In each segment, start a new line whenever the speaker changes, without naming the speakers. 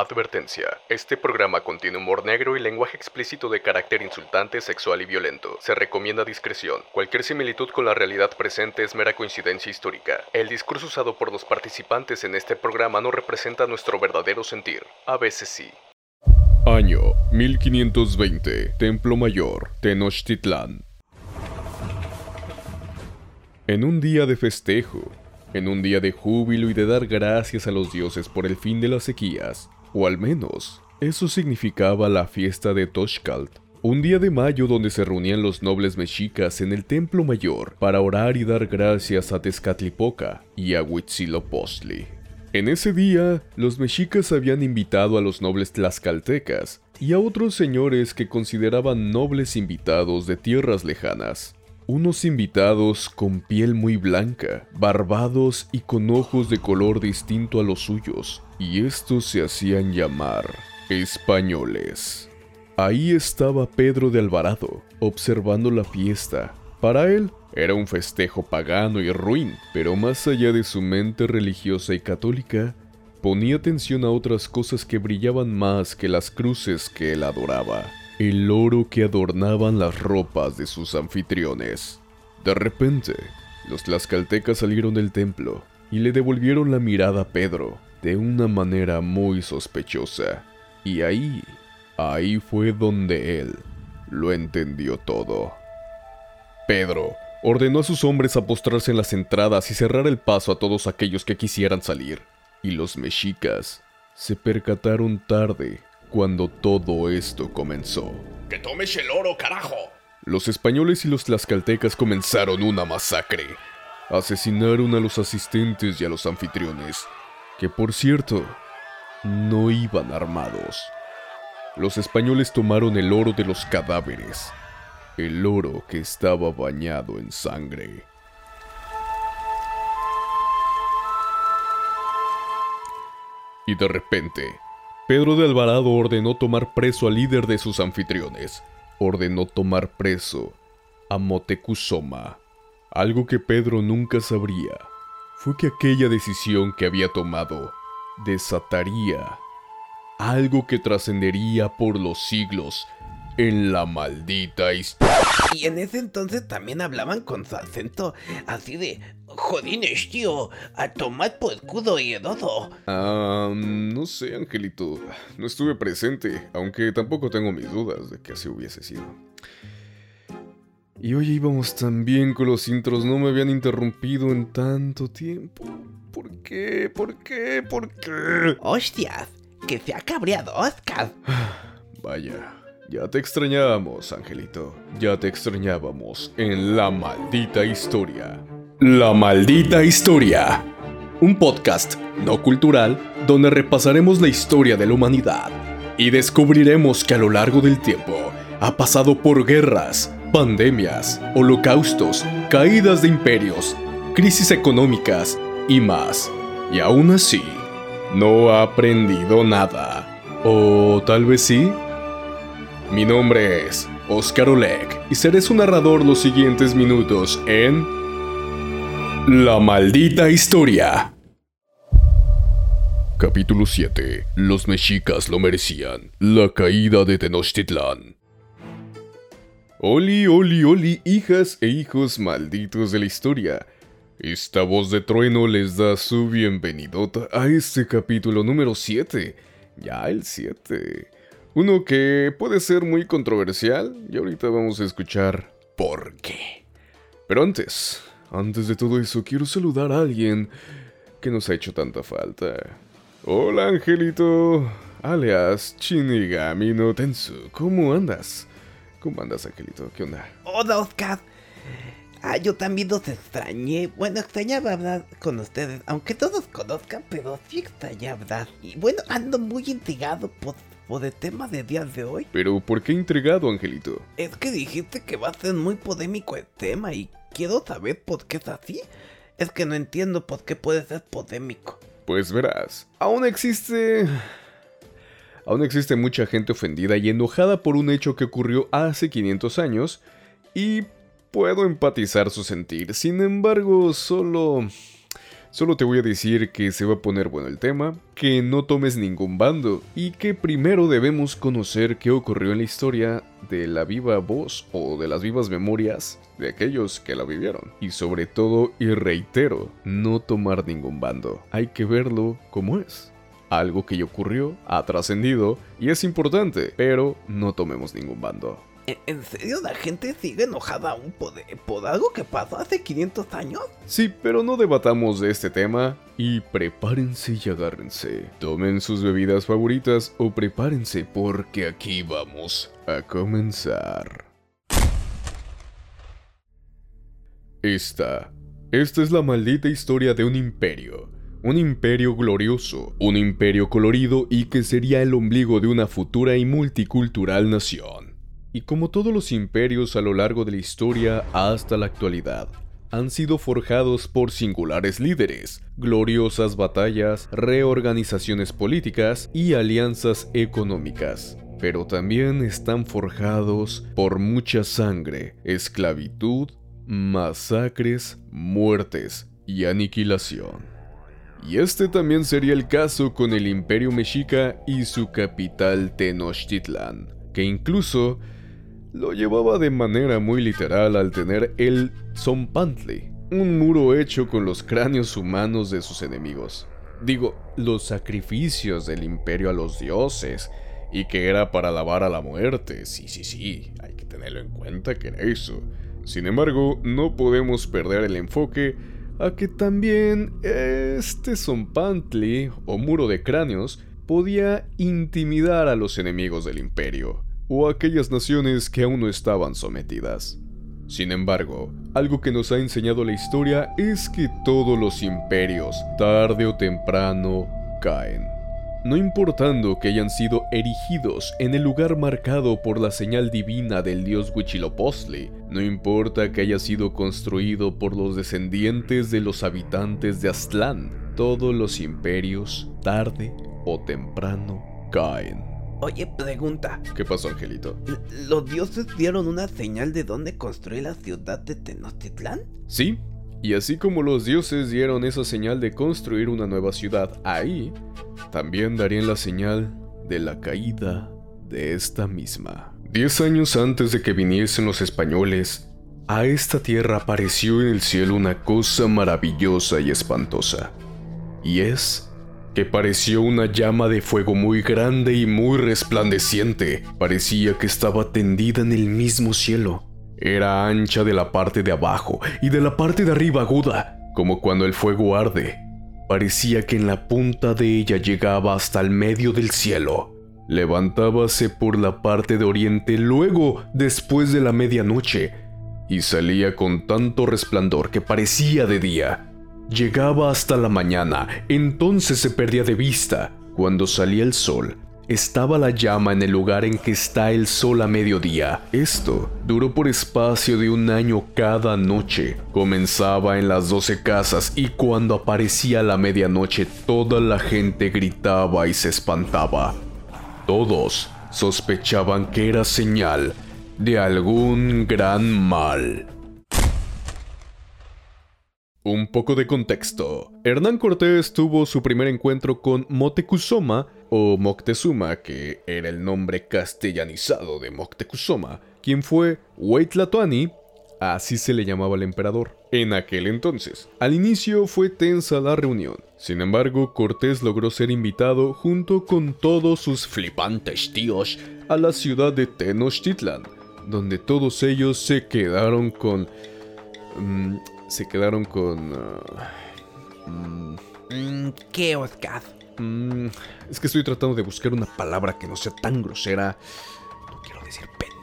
Advertencia. Este programa contiene humor negro y lenguaje explícito de carácter insultante, sexual y violento. Se recomienda discreción. Cualquier similitud con la realidad presente es mera coincidencia histórica. El discurso usado por los participantes en este programa no representa nuestro verdadero sentir. A veces sí.
Año 1520. Templo Mayor, Tenochtitlán. En un día de festejo, en un día de júbilo y de dar gracias a los dioses por el fin de las sequías, o al menos, eso significaba la fiesta de Toshkalt, un día de mayo donde se reunían los nobles mexicas en el templo mayor para orar y dar gracias a Tezcatlipoca y a Huitzilopochtli. En ese día, los mexicas habían invitado a los nobles tlaxcaltecas y a otros señores que consideraban nobles invitados de tierras lejanas. Unos invitados con piel muy blanca, barbados y con ojos de color distinto a los suyos, y estos se hacían llamar españoles. Ahí estaba Pedro de Alvarado, observando la fiesta. Para él era un festejo pagano y ruin, pero más allá de su mente religiosa y católica, ponía atención a otras cosas que brillaban más que las cruces que él adoraba el oro que adornaban las ropas de sus anfitriones. De repente, los tlaxcaltecas salieron del templo y le devolvieron la mirada a Pedro de una manera muy sospechosa. Y ahí, ahí fue donde él lo entendió todo. Pedro ordenó a sus hombres a postrarse en las entradas y cerrar el paso a todos aquellos que quisieran salir. Y los mexicas se percataron tarde cuando todo esto comenzó.
¡Que tomes el oro, carajo!
Los españoles y los tlaxcaltecas comenzaron una masacre. Asesinaron a los asistentes y a los anfitriones, que por cierto, no iban armados. Los españoles tomaron el oro de los cadáveres, el oro que estaba bañado en sangre. Y de repente, Pedro de Alvarado ordenó tomar preso al líder de sus anfitriones. Ordenó tomar preso a Motecuzoma. Algo que Pedro nunca sabría fue que aquella decisión que había tomado desataría algo que trascendería por los siglos en la maldita historia.
Y en ese entonces también hablaban con su acento así de Jodines, tío, a tomar por escudo y edodo.
Ah, no sé, Angelito. No estuve presente, aunque tampoco tengo mis dudas de que así hubiese sido. Y hoy íbamos tan bien con los intros, no me habían interrumpido en tanto tiempo. ¿Por qué? ¿Por qué? ¿Por qué?
Hostias, que se ha cabreado Oscar.
Vaya. Ya te extrañábamos, Angelito. Ya te extrañábamos en La Maldita Historia. La Maldita Historia. Un podcast no cultural donde repasaremos la historia de la humanidad y descubriremos que a lo largo del tiempo ha pasado por guerras, pandemias, holocaustos, caídas de imperios, crisis económicas y más. Y aún así, no ha aprendido nada. O tal vez sí. Mi nombre es Oscar Oleg y seré su narrador los siguientes minutos en La maldita historia. Capítulo 7. Los mexicas lo merecían. La caída de Tenochtitlán. Oli, oli, oli, hijas e hijos malditos de la historia. Esta voz de trueno les da su bienvenidota a este capítulo número 7. Ya el 7. Uno que puede ser muy controversial y ahorita vamos a escuchar por qué. Pero antes, antes de todo eso, quiero saludar a alguien que nos ha hecho tanta falta. Hola Angelito, alias Shinigami no Tensu, ¿cómo andas? ¿Cómo andas Angelito? ¿Qué onda?
Hola Oscar. Ah, yo también los extrañé. Bueno, extrañaba hablar con ustedes, aunque todos conozcan, pero sí extrañaba hablar. Y bueno, ando muy intrigado por o de tema de días de hoy.
Pero, ¿por qué intrigado, Angelito?
Es que dijiste que va a ser muy polémico el tema y quiero saber por qué es así. Es que no entiendo por qué puede ser polémico.
Pues verás, aún existe... Aún existe mucha gente ofendida y enojada por un hecho que ocurrió hace 500 años y puedo empatizar su sentir. Sin embargo, solo... Solo te voy a decir que se va a poner bueno el tema, que no tomes ningún bando y que primero debemos conocer qué ocurrió en la historia de la viva voz o de las vivas memorias de aquellos que la vivieron. Y sobre todo, y reitero, no tomar ningún bando. Hay que verlo como es algo que ya ocurrió, ha trascendido y es importante, pero no tomemos ningún bando.
¿En serio la gente sigue enojada aún por, por, algo que pasó hace 500 años?
Sí, pero no debatamos de este tema y prepárense y agárrense. Tomen sus bebidas favoritas o prepárense porque aquí vamos a comenzar. Esta, esta es la maldita historia de un imperio un imperio glorioso, un imperio colorido y que sería el ombligo de una futura y multicultural nación. Y como todos los imperios a lo largo de la historia hasta la actualidad, han sido forjados por singulares líderes, gloriosas batallas, reorganizaciones políticas y alianzas económicas. Pero también están forjados por mucha sangre, esclavitud, masacres, muertes y aniquilación. Y este también sería el caso con el Imperio Mexica y su capital Tenochtitlan, que incluso lo llevaba de manera muy literal al tener el Zompantli, un muro hecho con los cráneos humanos de sus enemigos. Digo, los sacrificios del imperio a los dioses, y que era para alabar a la muerte, sí, sí, sí, hay que tenerlo en cuenta que era eso. Sin embargo, no podemos perder el enfoque a que también este zompantli o muro de cráneos podía intimidar a los enemigos del imperio o a aquellas naciones que aún no estaban sometidas. Sin embargo, algo que nos ha enseñado la historia es que todos los imperios, tarde o temprano, caen no importando que hayan sido erigidos en el lugar marcado por la señal divina del dios Huitzilopochtli, no importa que haya sido construido por los descendientes de los habitantes de Aztlán, todos los imperios, tarde o temprano, caen.
Oye, pregunta.
¿Qué pasó, Angelito?
¿Los dioses dieron una señal de dónde construir la ciudad de Tenochtitlán?
Sí, y así como los dioses dieron esa señal de construir una nueva ciudad ahí, también darían la señal de la caída de esta misma. Diez años antes de que viniesen los españoles, a esta tierra apareció en el cielo una cosa maravillosa y espantosa. Y es que pareció una llama de fuego muy grande y muy resplandeciente. Parecía que estaba tendida en el mismo cielo era ancha de la parte de abajo y de la parte de arriba aguda, como cuando el fuego arde. Parecía que en la punta de ella llegaba hasta el medio del cielo. Levantábase por la parte de oriente luego después de la medianoche y salía con tanto resplandor que parecía de día. Llegaba hasta la mañana, entonces se perdía de vista. Cuando salía el sol, estaba la llama en el lugar en que está el sol a mediodía. Esto duró por espacio de un año cada noche. Comenzaba en las doce casas y cuando aparecía la medianoche toda la gente gritaba y se espantaba. Todos sospechaban que era señal de algún gran mal. Un poco de contexto. Hernán Cortés tuvo su primer encuentro con Motecuzoma o Moctezuma, que era el nombre castellanizado de Moctezuma, quien fue Huaytlatoani, así se le llamaba al emperador, en aquel entonces. Al inicio fue tensa la reunión, sin embargo Cortés logró ser invitado junto con todos sus flipantes tíos a la ciudad de Tenochtitlan, donde todos ellos se quedaron con... Mm, se quedaron con...
Uh, mm, ¿Qué, Oscar?
Mm, es que estoy tratando de buscar una palabra que no sea tan grosera. No quiero decir pendejos,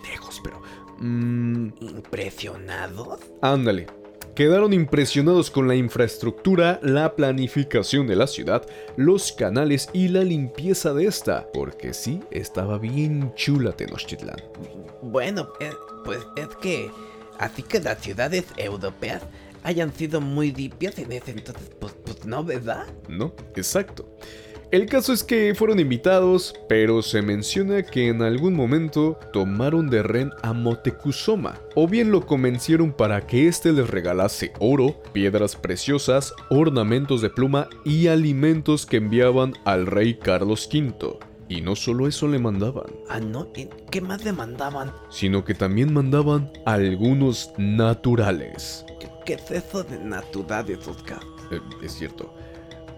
pero...
Mm, ¿Impresionados?
Ándale. Quedaron impresionados con la infraestructura, la planificación de la ciudad, los canales y la limpieza de esta, porque sí, estaba bien chula Tenochtitlán.
Bueno, eh, pues es que así que las ciudades europeas hayan sido muy limpias en ese entonces, pues, pues no, ¿verdad?
No, exacto. El caso es que fueron invitados, pero se menciona que en algún momento tomaron de ren a Motecuzoma, o bien lo convencieron para que éste les regalase oro, piedras preciosas, ornamentos de pluma y alimentos que enviaban al rey Carlos V. Y no solo eso le mandaban,
Ah, no, ¿y ¿qué más le mandaban?
sino que también mandaban algunos naturales.
¿Qué, qué es eso de naturales, Oscar?
Eh, es cierto.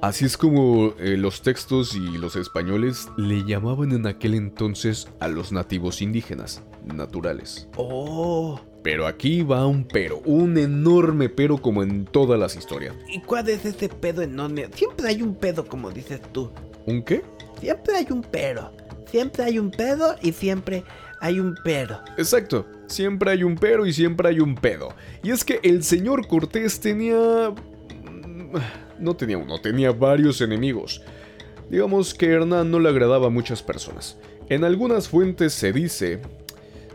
Así es como eh, los textos y los españoles le llamaban en aquel entonces a los nativos indígenas, naturales.
Oh,
Pero aquí va un pero, un enorme pero como en todas las historias.
¿y cuál es ese pedo enorme? Siempre hay un pedo, como dices tú.
¿Un qué?
Siempre hay un pero. Siempre hay un pedo y siempre hay un pero.
Exacto, siempre hay un pero y siempre hay un pedo. Y es que el señor Cortés tenía... No tenía uno, tenía varios enemigos. Digamos que Hernán no le agradaba a muchas personas. En algunas fuentes se dice...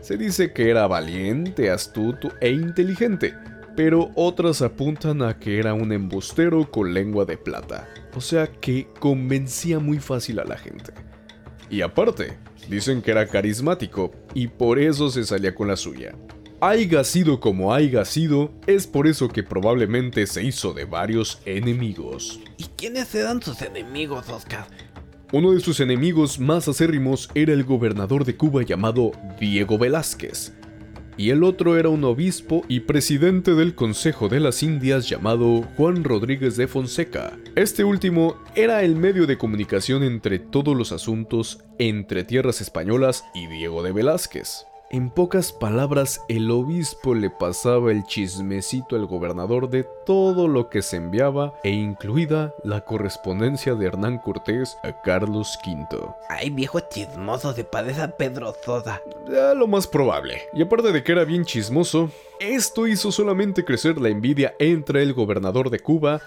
Se dice que era valiente, astuto e inteligente, pero otras apuntan a que era un embustero con lengua de plata. O sea que convencía muy fácil a la gente. Y aparte, dicen que era carismático y por eso se salía con la suya. Haiga sido como haiga sido, es por eso que probablemente se hizo de varios enemigos.
¿Y quiénes eran sus enemigos, Oscar?
Uno de sus enemigos más acérrimos era el gobernador de Cuba llamado Diego Velázquez, y el otro era un obispo y presidente del Consejo de las Indias llamado Juan Rodríguez de Fonseca. Este último era el medio de comunicación entre todos los asuntos entre tierras españolas y Diego de Velázquez. En pocas palabras, el obispo le pasaba el chismecito al gobernador de todo lo que se enviaba e incluida la correspondencia de Hernán Cortés a Carlos V.
Ay, viejo chismoso, se parece a Pedro Sosa.
Ya lo más probable. Y aparte de que era bien chismoso, esto hizo solamente crecer la envidia entre el gobernador de Cuba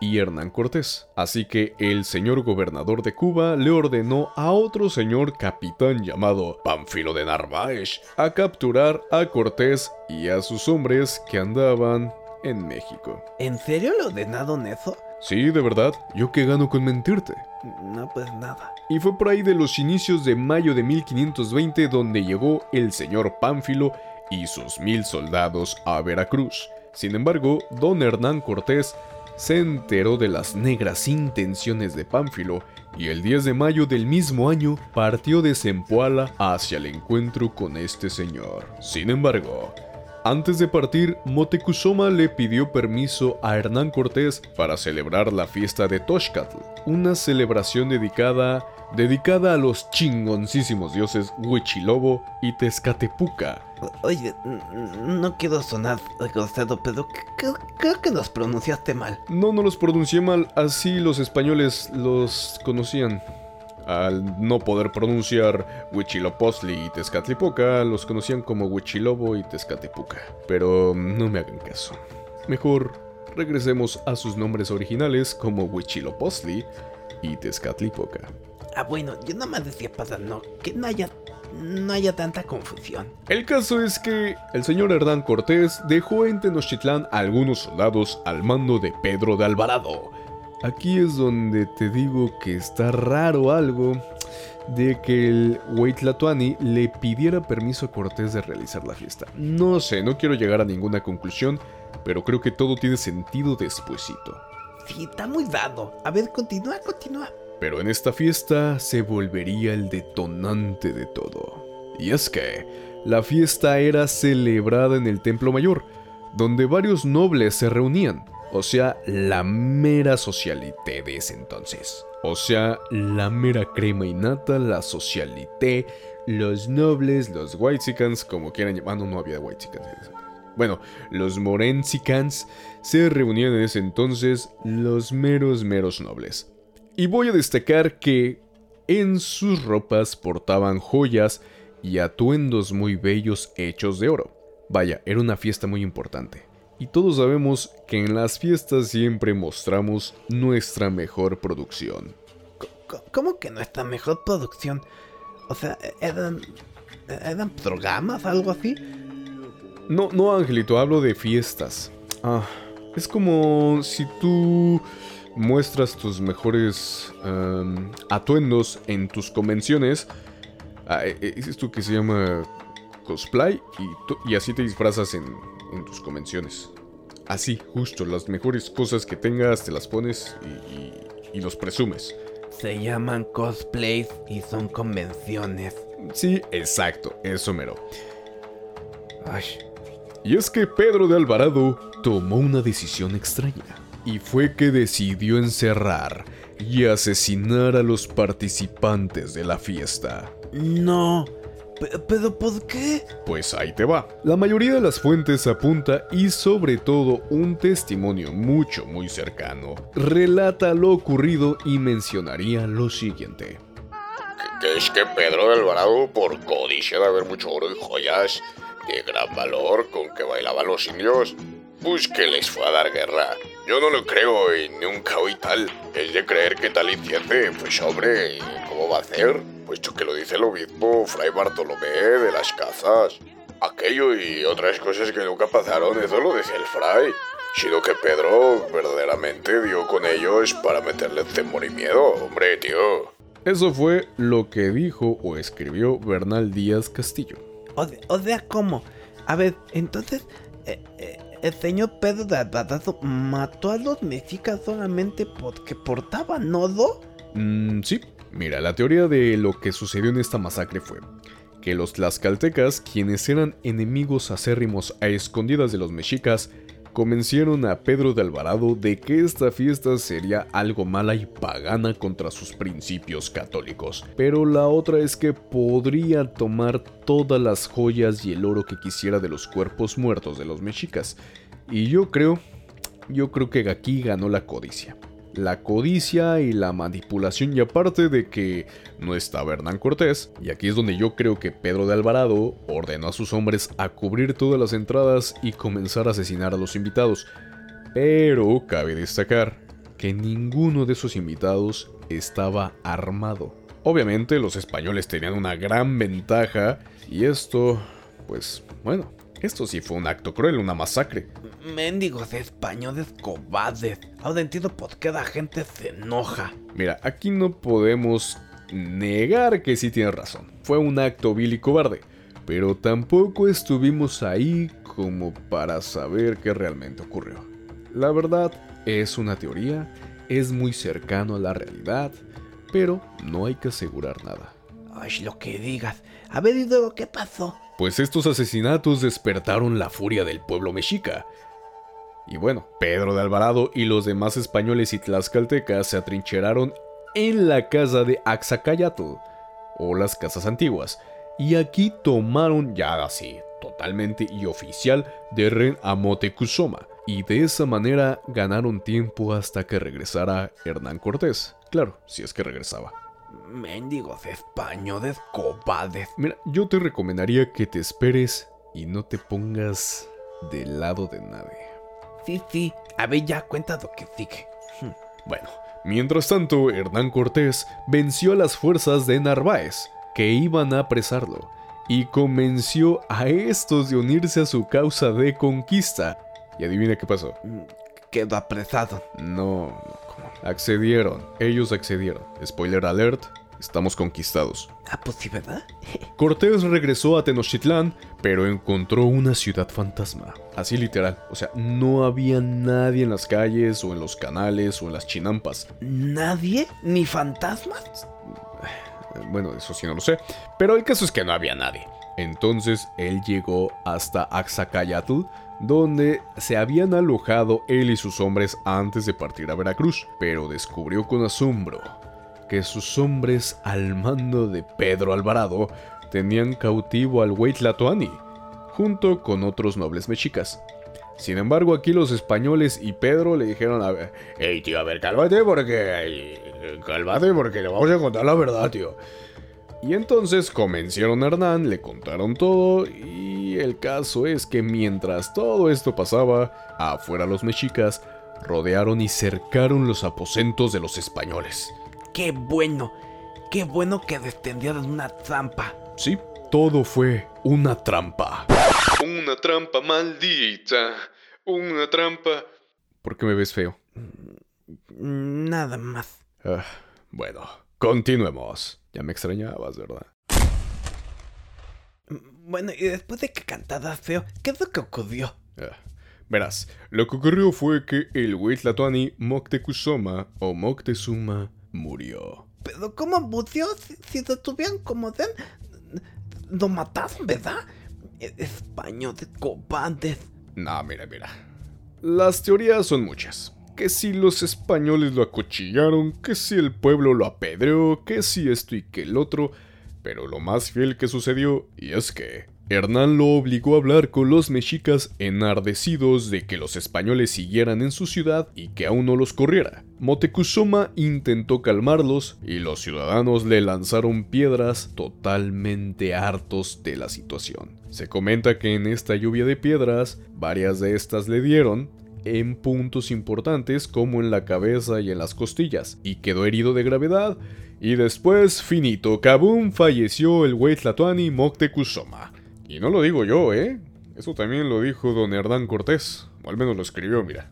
y Hernán Cortés. Así que el señor gobernador de Cuba le ordenó a otro señor capitán llamado Pánfilo de Narváez a capturar a Cortés y a sus hombres que andaban en México.
¿En serio le ordenaron eso?
Sí, de verdad, yo qué gano con mentirte.
No, pues nada.
Y fue por ahí de los inicios de mayo de 1520 donde llegó el señor Pánfilo y sus mil soldados a Veracruz. Sin embargo, don Hernán Cortés se enteró de las negras intenciones de Pánfilo y el 10 de mayo del mismo año partió de Zempoala hacia el encuentro con este señor. Sin embargo, antes de partir, Motecuzoma le pidió permiso a Hernán Cortés para celebrar la fiesta de Toxcatl, una celebración dedicada dedicada a los chingoncísimos dioses Huichilobo y Tezcatepuca.
Oye, no quiero sonar grosero, pero creo, creo que los pronunciaste mal.
No, no los pronuncié mal, así los españoles los conocían. Al no poder pronunciar Huichilopochtli y Tezcatlipoca, los conocían como Huichilobo y Tezcatepuca. Pero no me hagan caso. Mejor regresemos a sus nombres originales como Huichilopochtli y Tezcatlipoca.
Ah, bueno, yo nada más decía para no, que no haya, no haya tanta confusión.
El caso es que el señor Hernán Cortés dejó en Tenochtitlán a algunos soldados al mando de Pedro de Alvarado. Aquí es donde te digo que está raro algo de que el Huaytlatoani le pidiera permiso a Cortés de realizar la fiesta. No sé, no quiero llegar a ninguna conclusión, pero creo que todo tiene sentido despuesito.
Sí, está muy dado. A ver, continúa, continúa.
Pero en esta fiesta se volvería el detonante de todo. Y es que la fiesta era celebrada en el Templo Mayor, donde varios nobles se reunían, o sea, la mera socialité de ese entonces. O sea, la mera crema y nata, la socialité, los nobles, los whitexicans, como quieran llamar, no, no había whitexicans. Bueno, los morensicans se reunían en ese entonces los meros meros nobles. Y voy a destacar que en sus ropas portaban joyas y atuendos muy bellos hechos de oro. Vaya, era una fiesta muy importante. Y todos sabemos que en las fiestas siempre mostramos nuestra mejor producción.
¿Cómo que nuestra mejor producción? O sea, eran. ¿Eran programas, algo así?
No, no, Angelito, hablo de fiestas. Ah, es como si tú muestras tus mejores em, atuendos en tus convenciones. Ah, eh, eh, es esto que se llama cosplay y, y así te disfrazas en, en, tus convenciones. Así, justo, las mejores cosas que tengas te las pones y, y los presumes.
Se llaman cosplays y son convenciones.
Sí, exacto, eso mero. Ay. Y es que Pedro de Alvarado tomó una decisión extraña. Y fue que decidió encerrar y asesinar a los participantes de la fiesta.
No, ¿Pero por qué?
Pues ahí te va. La mayoría de las fuentes apunta y sobre todo un testimonio mucho muy cercano relata lo ocurrido y mencionaría lo siguiente.
Que es que Pedro de Alvarado, por codicia de haber mucho oro y joyas de gran valor con que bailaban los indios, pues que les fue a dar guerra. Yo no lo creo y nunca oí tal. Es de creer que tal hiciese, pues hombre, ¿cómo va a hacer? puesto que lo dice el obispo Fray Bartolomé de las Casas. Aquello y otras cosas que nunca pasaron, eso lo decía el Fray. Sino que Pedro verdaderamente dio con ellos para meterle temor y miedo, hombre, tío.
Eso fue lo que dijo o escribió Bernal Díaz Castillo.
O, sea, ¿cómo? A ver, entonces, eh, eh, el señor Pedro de Alvarado mató a los mexicas solamente porque portaban nodo.
Mm, sí, Mira, la teoría de lo que sucedió en esta masacre fue que los tlaxcaltecas, quienes eran enemigos acérrimos a escondidas de los mexicas, convencieron a Pedro de Alvarado de que esta fiesta sería algo mala y pagana contra sus principios católicos. Pero la otra es que podría tomar todas las joyas y el oro que quisiera de los cuerpos muertos de los mexicas. Y yo creo, yo creo que aquí ganó la codicia la codicia y la manipulación y aparte de que no estaba Hernán Cortés, y aquí es donde yo creo que Pedro de Alvarado ordenó a sus hombres a cubrir todas las entradas y comenzar a asesinar a los invitados. Pero cabe destacar que ninguno de esos invitados estaba armado. Obviamente los españoles tenían una gran ventaja y esto, pues bueno, esto sí fue un acto cruel, una masacre.
Mendigos españoles cobardes. Ahora entiendo por qué la gente se enoja.
Mira, aquí no podemos negar que sí tiene razón. Fue un acto vil y cobarde. Pero tampoco estuvimos ahí como para saber qué realmente ocurrió. La verdad es una teoría, es muy cercano a la realidad, pero no hay que asegurar nada.
Ay, lo que digas. A ver, ¿y luego qué pasó?
pues estos asesinatos despertaron la furia del pueblo mexica. Y bueno, Pedro de Alvarado y los demás españoles y tlaxcaltecas se atrincheraron en la casa de Axacayatl, o las casas antiguas, y aquí tomaron ya así, totalmente y oficial, de Ren a Motecuzoma, y de esa manera ganaron tiempo hasta que regresara Hernán Cortés. Claro, si es que regresaba.
Mendigos españoles cobardes.
Mira, yo te recomendaría que te esperes y no te pongas del lado de nadie.
Sí, sí. A ver, ya cuenta lo que sigue.
Hmm. Bueno, mientras tanto, Hernán Cortés venció a las fuerzas de Narváez, que iban a apresarlo, y convenció a estos de unirse a su causa de conquista. Y adivina qué pasó.
Quedó apresado.
No, accedieron. Ellos accedieron. Spoiler alert, estamos conquistados.
Ah, pues sí, ¿verdad?
Cortés regresó a Tenochtitlán, pero encontró una ciudad fantasma. Así literal. O sea, no había nadie en las calles, o en los canales, o en las chinampas.
¿Nadie? ¿Ni fantasmas?
Bueno, eso sí no lo sé. Pero el caso es que no había nadie. Entonces él llegó hasta Axacayatl, donde se habían alojado él y sus hombres antes de partir a Veracruz, pero descubrió con asombro que sus hombres al mando de Pedro Alvarado tenían cautivo al Huitlatoani, junto con otros nobles mexicas. Sin embargo, aquí los españoles y Pedro le dijeron a ver, hey tío, a ver, cálmate porque... Cálmate porque le vamos a contar la verdad, tío. Y entonces convencieron a Hernán, le contaron todo y el caso es que mientras todo esto pasaba, afuera los mexicas rodearon y cercaron los aposentos de los españoles.
¡Qué bueno! ¡Qué bueno que descendieron una trampa!
Sí, todo fue una trampa.
Una trampa maldita. Una trampa.
¿Por qué me ves feo?
Nada más.
Ah, bueno, continuemos. Ya me extrañabas, ¿verdad?
Bueno, y después de que cantada feo, ¿qué es lo que ocurrió?
Ah, verás, lo que ocurrió fue que el Huitlatoani Moctezuma o Moctezuma murió.
Pero ¿cómo murió si, si lo tuvieron como den? Lo mataron, ¿verdad? E- Españoles, cobardes.
No, mira, mira. Las teorías son muchas. Que si los españoles lo acuchillaron, que si el pueblo lo apedreó, que si esto y que el otro. Pero lo más fiel que sucedió, y es que Hernán lo obligó a hablar con los mexicas enardecidos de que los españoles siguieran en su ciudad y que aún no los corriera. Motecuzoma intentó calmarlos y los ciudadanos le lanzaron piedras totalmente hartos de la situación. Se comenta que en esta lluvia de piedras, varias de estas le dieron en puntos importantes como en la cabeza y en las costillas, y quedó herido de gravedad, y después, finito, kabum, falleció el Huitlatoani Moctezuma. Y no lo digo yo, ¿eh? Eso también lo dijo don Hernán Cortés, o al menos lo escribió, mira.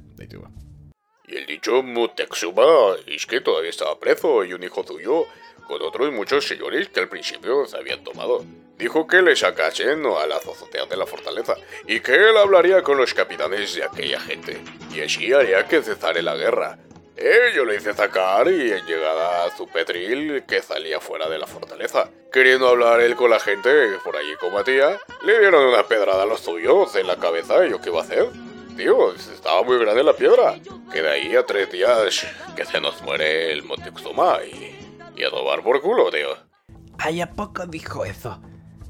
Y el dicho Mutexuma es que todavía estaba preso y un hijo suyo, con otros muchos señores que al principio se habían tomado. Dijo que le sacasen a las azoteas de la fortaleza y que él hablaría con los capitanes de aquella gente y así haría que cesare la guerra. Eh, yo le hice sacar y en llegada a su petril que salía fuera de la fortaleza. Queriendo hablar él con la gente que por allí combatía, le dieron una pedrada a los suyos en la cabeza y yo qué iba a hacer. Tío, estaba muy grande la piedra. Que de ahí a tres días que se nos muere el Moctezuma y, y a tomar por culo, tío.
Ay, ¿a poco dijo eso?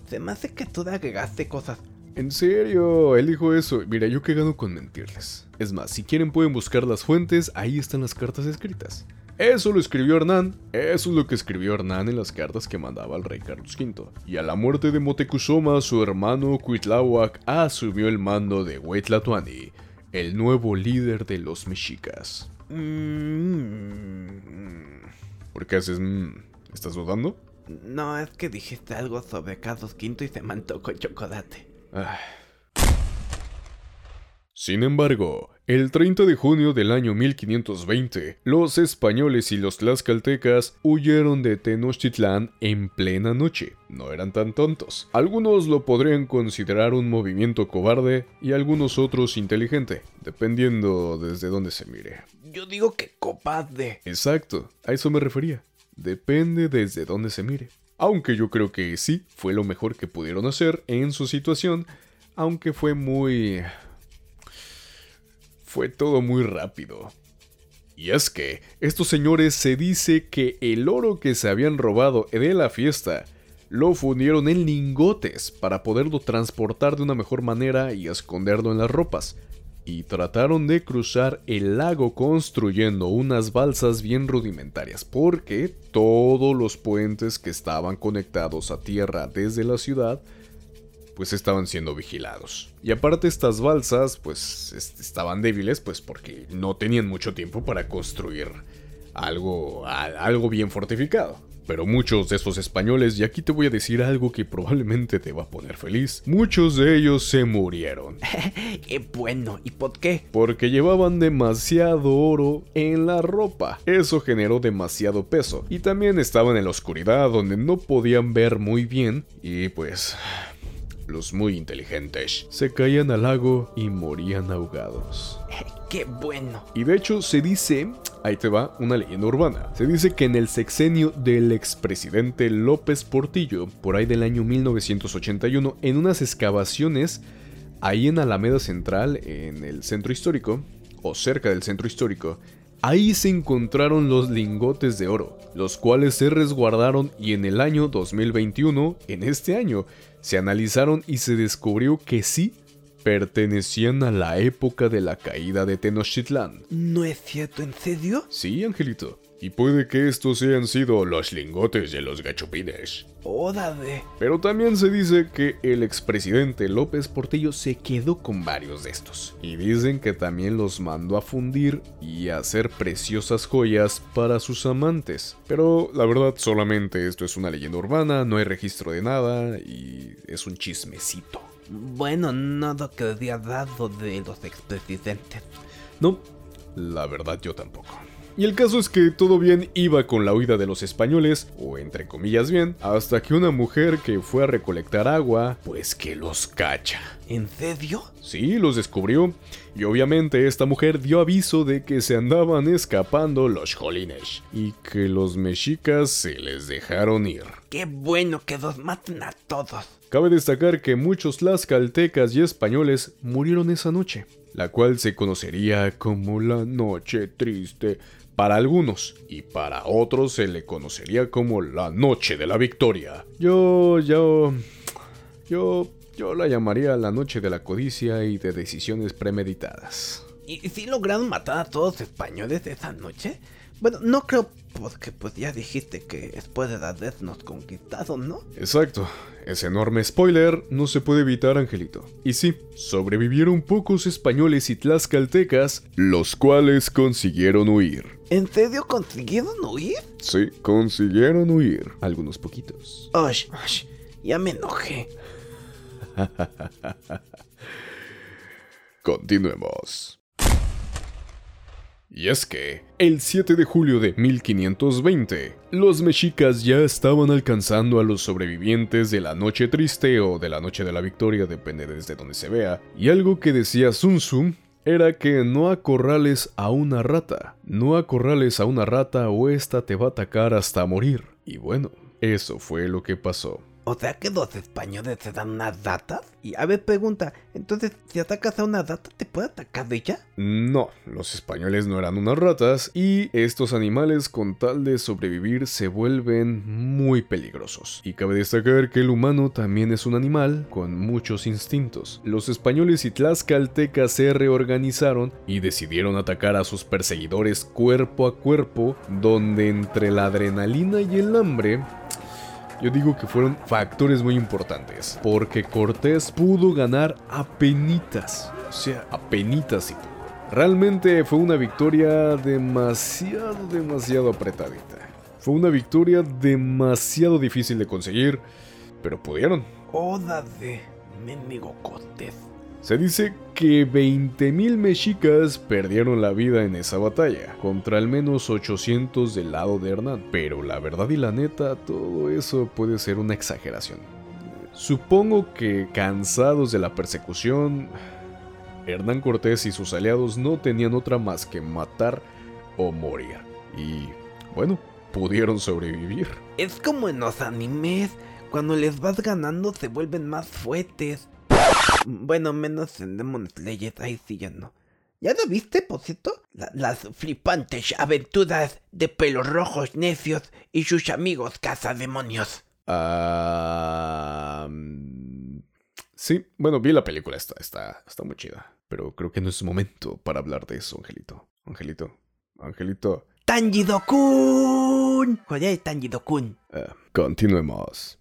Se me hace que tú le agregaste cosas.
En serio, él dijo eso. Mira, yo qué gano con mentirles. Es más, si quieren pueden buscar las fuentes, ahí están las cartas escritas. Eso lo escribió Hernán, eso es lo que escribió Hernán en las cartas que mandaba al rey Carlos V. Y a la muerte de Motecuzoma, su hermano Cuitláhuac asumió el mando de Huitlatoani, el nuevo líder de los mexicas.
Mm,
¿Por qué haces mm? ¿Estás dudando?
no, es que dijiste algo sobre Carlos V y se me antojó chocolate.
Ay. Sin embargo, el 30 de junio del año 1520, los españoles y los tlaxcaltecas huyeron de Tenochtitlán en plena noche. No eran tan tontos. Algunos lo podrían considerar un movimiento cobarde y algunos otros inteligente, dependiendo desde dónde se mire.
Yo digo que cobarde.
Exacto, a eso me refería. Depende desde dónde se mire. Aunque yo creo que sí, fue lo mejor que pudieron hacer en su situación, aunque fue muy... Fue todo muy rápido. Y es que, estos señores se dice que el oro que se habían robado de la fiesta lo fundieron en lingotes para poderlo transportar de una mejor manera y esconderlo en las ropas y trataron de cruzar el lago construyendo unas balsas bien rudimentarias porque todos los puentes que estaban conectados a tierra desde la ciudad pues estaban siendo vigilados. Y aparte estas balsas pues est- estaban débiles pues porque no tenían mucho tiempo para construir algo, algo bien fortificado. Pero muchos de esos españoles, y aquí te voy a decir algo que probablemente te va a poner feliz, muchos de ellos se murieron.
Qué bueno, ¿y por qué?
Porque llevaban demasiado oro en la ropa. Eso generó demasiado peso. Y también estaban en la oscuridad donde no podían ver muy bien. Y pues... Los muy inteligentes se caían al lago y morían ahogados.
Qué bueno.
Y de hecho se dice, ahí te va una leyenda urbana, se dice que en el sexenio del expresidente López Portillo, por ahí del año 1981, en unas excavaciones ahí en Alameda Central, en el centro histórico, o cerca del centro histórico, ahí se encontraron los lingotes de oro, los cuales se resguardaron y en el año 2021, en este año, se analizaron y se descubrió que sí pertenecían a la época de la caída de Tenochtitlán.
¿No es cierto, en serio?
Sí, Angelito. Y puede que estos hayan sido los lingotes de los gachupines.
Órale.
Pero también se dice que el expresidente López Portillo se quedó con varios de estos. Y dicen que también los mandó a fundir y a hacer preciosas joyas para sus amantes. Pero la verdad solamente esto es una leyenda urbana, no hay registro de nada y es un chismecito.
Bueno, no lo que había dado de los expresidentes.
No, la verdad yo tampoco. Y el caso es que todo bien iba con la huida de los españoles, o entre comillas bien, hasta que una mujer que fue a recolectar agua, pues que los cacha.
¿En serio?
Sí, los descubrió. Y obviamente esta mujer dio aviso de que se andaban escapando los jolines y que los mexicas se les dejaron ir.
Qué bueno que los maten a todos.
Cabe destacar que muchos tlaxcaltecas y españoles murieron esa noche, la cual se conocería como la Noche Triste para algunos y para otros se le conocería como la Noche de la Victoria. Yo, yo, yo, yo la llamaría la Noche de la Codicia y de decisiones premeditadas.
¿Y si lograron matar a todos los españoles esa noche? Bueno, no creo porque pues ya dijiste que después de la vez nos conquistaron, ¿no?
Exacto. Ese enorme spoiler no se puede evitar, Angelito. Y sí, sobrevivieron pocos españoles y tlaxcaltecas, los cuales consiguieron huir.
¿En serio consiguieron huir?
Sí, consiguieron huir. Algunos poquitos.
Osh, osh, ya me enojé.
Continuemos. Y es que, el 7 de julio de 1520, los mexicas ya estaban alcanzando a los sobrevivientes de la Noche Triste o de la Noche de la Victoria, depende desde donde se vea, y algo que decía Sun Tzu era que no acorrales a una rata, no acorrales a una rata o esta te va a atacar hasta morir. Y bueno, eso fue lo que pasó.
O sea que los españoles se dan unas datas. Y a ver, pregunta, entonces si atacas a una rata, ¿te puede atacar de ella?
No, los españoles no eran unas ratas y estos animales con tal de sobrevivir se vuelven muy peligrosos. Y cabe destacar que el humano también es un animal con muchos instintos. Los españoles y tlaxcaltecas se reorganizaron y decidieron atacar a sus perseguidores cuerpo a cuerpo, donde entre la adrenalina y el hambre yo digo que fueron factores muy importantes, porque Cortés pudo ganar a penitas, o sea, a penitas y pudo. Realmente fue una victoria demasiado, demasiado apretadita. Fue una victoria demasiado difícil de conseguir, pero pudieron.
Oda de mendigo Cortés.
Se dice que 20.000 mexicas perdieron la vida en esa batalla, contra al menos 800 del lado de Hernán. Pero la verdad y la neta, todo eso puede ser una exageración. Supongo que cansados de la persecución, Hernán Cortés y sus aliados no tenían otra más que matar o morir. Y bueno, pudieron sobrevivir.
Es como en los animes, cuando les vas ganando se vuelven más fuertes. Bueno, menos en Demon Slayer, ahí sí ya no. ¿Ya lo viste, por cierto? La- las flipantes aventuras de pelos rojos necios y sus amigos cazademonios.
Ah, sí, bueno, vi la película, está, está, está muy chida. Pero creo que no es momento para hablar de eso, Angelito. Angelito, Angelito.
¡Tanjido-kun! Joder, Tanjido-kun.
Ah, continuemos.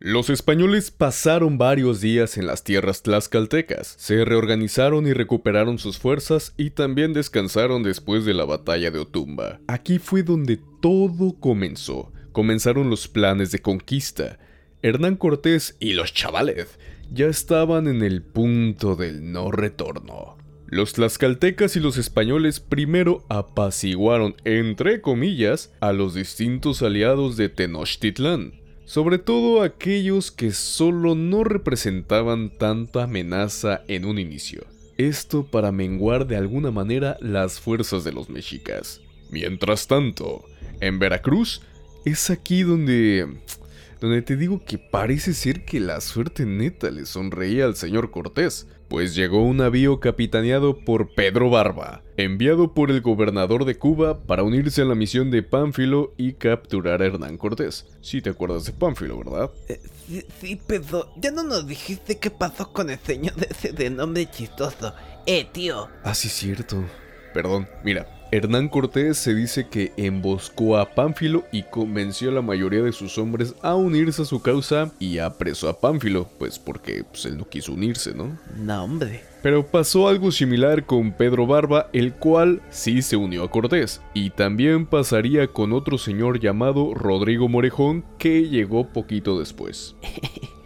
Los españoles pasaron varios días en las tierras tlaxcaltecas, se reorganizaron y recuperaron sus fuerzas y también descansaron después de la batalla de Otumba. Aquí fue donde todo comenzó. Comenzaron los planes de conquista. Hernán Cortés y los chavales ya estaban en el punto del no retorno. Los tlaxcaltecas y los españoles primero apaciguaron, entre comillas, a los distintos aliados de Tenochtitlán, sobre todo aquellos que solo no representaban tanta amenaza en un inicio. Esto para menguar de alguna manera las fuerzas de los mexicas. Mientras tanto, en Veracruz es aquí donde donde te digo que parece ser que la suerte neta le sonreía al señor Cortés, pues llegó un navío capitaneado por Pedro Barba, enviado por el gobernador de Cuba para unirse a la misión de Pánfilo y capturar a Hernán Cortés. Si te acuerdas de Pánfilo, ¿verdad?
Eh, sí, sí, pero ya no nos dijiste qué pasó con el señor ese de nombre chistoso. Eh, tío.
Ah, sí, cierto. Perdón, mira, Hernán Cortés se dice que emboscó a Pánfilo y convenció a la mayoría de sus hombres a unirse a su causa y apresó a Pánfilo, pues porque pues, él no quiso unirse, ¿no?
No, hombre.
Pero pasó algo similar con Pedro Barba, el cual sí se unió a Cortés, y también pasaría con otro señor llamado Rodrigo Morejón que llegó poquito después.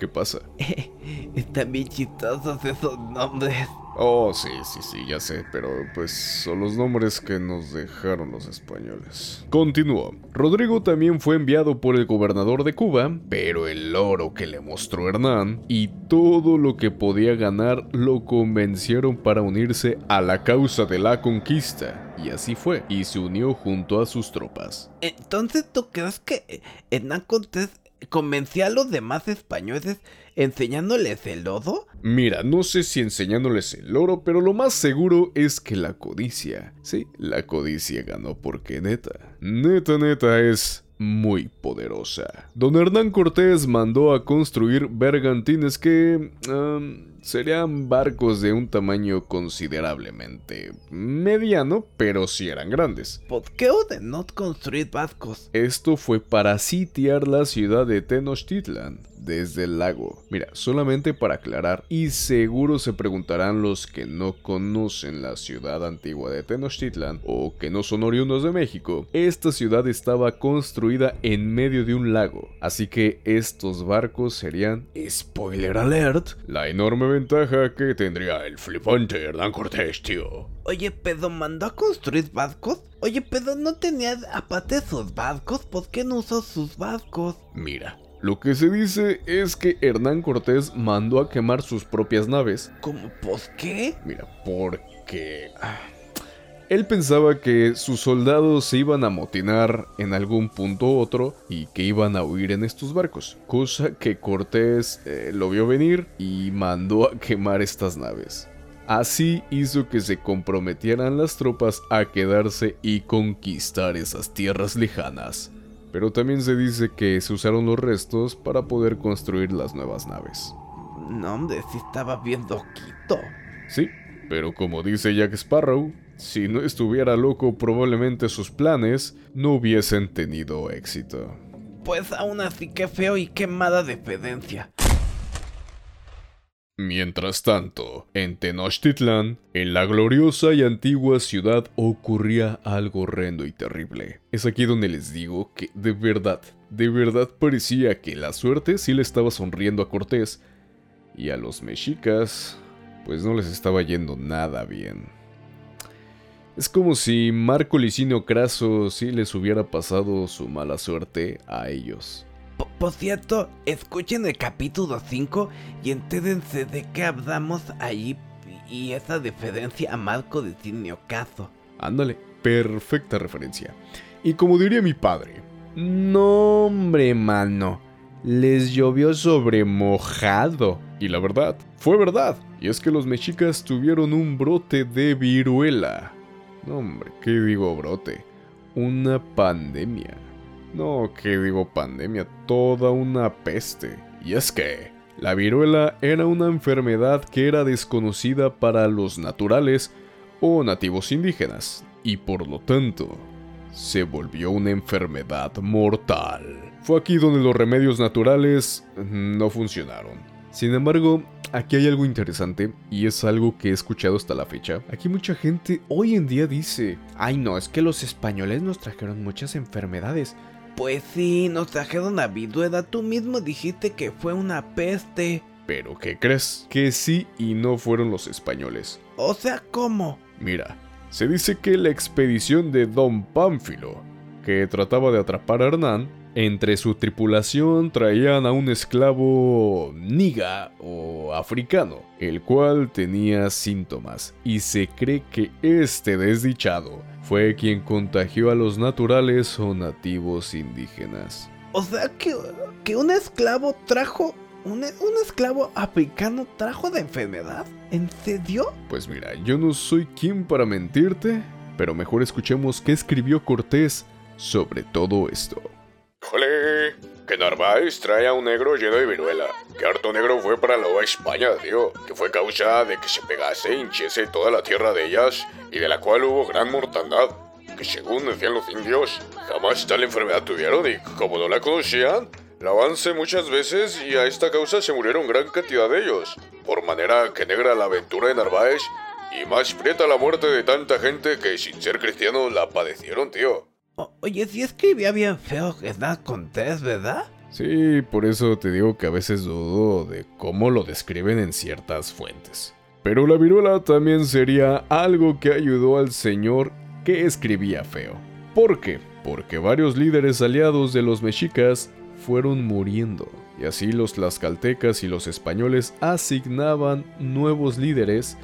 ¿Qué pasa?
Están bien chistosos esos nombres.
Oh, sí, sí, sí, ya sé, pero pues son los nombres que nos dejaron los españoles. Continuó. Rodrigo también fue enviado por el gobernador de Cuba, pero el oro que le mostró Hernán y todo lo que podía ganar lo convencieron para unirse a la causa de la conquista. Y así fue, y se unió junto a sus tropas.
Entonces, ¿tú crees que Hernán Cortés convencía a los demás españoles enseñándoles el lodo?
Mira, no sé si enseñándoles el oro, pero lo más seguro es que la codicia. Sí, la codicia ganó porque neta. Neta, neta es muy poderosa. Don Hernán Cortés mandó a construir bergantines que serían barcos de un tamaño considerablemente mediano, pero sí eran grandes.
¿Por qué ordenó construir barcos?
Esto fue para sitiar la ciudad de Tenochtitlan desde el lago. Mira, solamente para aclarar, y seguro se preguntarán los que no conocen la ciudad antigua de Tenochtitlan o que no son oriundos de México, esta ciudad estaba construida en medio de un lago, así que estos barcos serían, spoiler alert, la enorme ventaja que tendría el flipante Hernán Cortés, tío.
Oye, pero mandó a construir barcos. Oye, pero no tenía aparte sus barcos. ¿Por qué no usó sus barcos?
Mira, lo que se dice es que Hernán Cortés mandó a quemar sus propias naves.
¿Cómo? ¿Por qué?
Mira, porque... Él pensaba que sus soldados se iban a amotinar en algún punto u otro y que iban a huir en estos barcos, cosa que Cortés eh, lo vio venir y mandó a quemar estas naves. Así hizo que se comprometieran las tropas a quedarse y conquistar esas tierras lejanas pero también se dice que se usaron los restos para poder construir las nuevas naves.
No, hombre, sí estaba bien loquito.
Sí, pero como dice Jack Sparrow, si no estuviera loco probablemente sus planes no hubiesen tenido éxito.
Pues aún así que feo y quemada dependencia.
Mientras tanto, en Tenochtitlan, en la gloriosa y antigua ciudad ocurría algo horrendo y terrible. Es aquí donde les digo que de verdad, de verdad parecía que la suerte sí le estaba sonriendo a Cortés y a los mexicas pues no les estaba yendo nada bien. Es como si Marco Licinio Craso sí les hubiera pasado su mala suerte a ellos.
Por cierto, escuchen el capítulo 5 y entérense de qué hablamos ahí y esa diferencia a Marco de Cine Caso.
Ándale, perfecta referencia. Y como diría mi padre, no hombre, mano, les llovió sobre mojado. Y la verdad, fue verdad. Y es que los mexicas tuvieron un brote de viruela. No, hombre, ¿qué digo brote? Una pandemia. No, que digo pandemia, toda una peste. Y es que la viruela era una enfermedad que era desconocida para los naturales o nativos indígenas, y por lo tanto, se volvió una enfermedad mortal. Fue aquí donde los remedios naturales no funcionaron. Sin embargo, aquí hay algo interesante y es algo que he escuchado hasta la fecha. Aquí mucha gente hoy en día dice, ay no, es que los españoles nos trajeron muchas enfermedades.
Pues sí, nos trajeron a viduela. Tú mismo dijiste que fue una peste.
Pero ¿qué crees? Que sí y no fueron los españoles.
O sea, ¿cómo?
Mira, se dice que la expedición de Don Pánfilo, que trataba de atrapar a Hernán, entre su tripulación traían a un esclavo niga o africano, el cual tenía síntomas, y se cree que este desdichado fue quien contagió a los naturales o nativos indígenas.
O sea que, que un esclavo trajo ¿Un, ¿Un, esclavo africano trajo la enfermedad? ¿En serio?
Pues mira, yo no soy quien para mentirte, pero mejor escuchemos qué escribió Cortés sobre todo esto.
¡Jole! Que Narváez trae a un negro lleno de viruela. Que harto negro fue para la Nueva España, tío. Que fue causa de que se pegase e hinchiese toda la tierra de ellas y de la cual hubo gran mortandad. Que según decían los indios, jamás tal enfermedad tuvieron y como no la conocían, la avance muchas veces y a esta causa se murieron gran cantidad de ellos. Por manera que negra la aventura de Narváez y más prieta la muerte de tanta gente que sin ser cristianos la padecieron, tío
oye, si escribía bien feo Hernán Cortés, ¿verdad?
Sí, por eso te digo que a veces dudo de cómo lo describen en ciertas fuentes. Pero la viruela también sería algo que ayudó al señor que escribía feo. ¿Por qué? Porque varios líderes aliados de los mexicas fueron muriendo, y así los tlaxcaltecas y los españoles asignaban nuevos líderes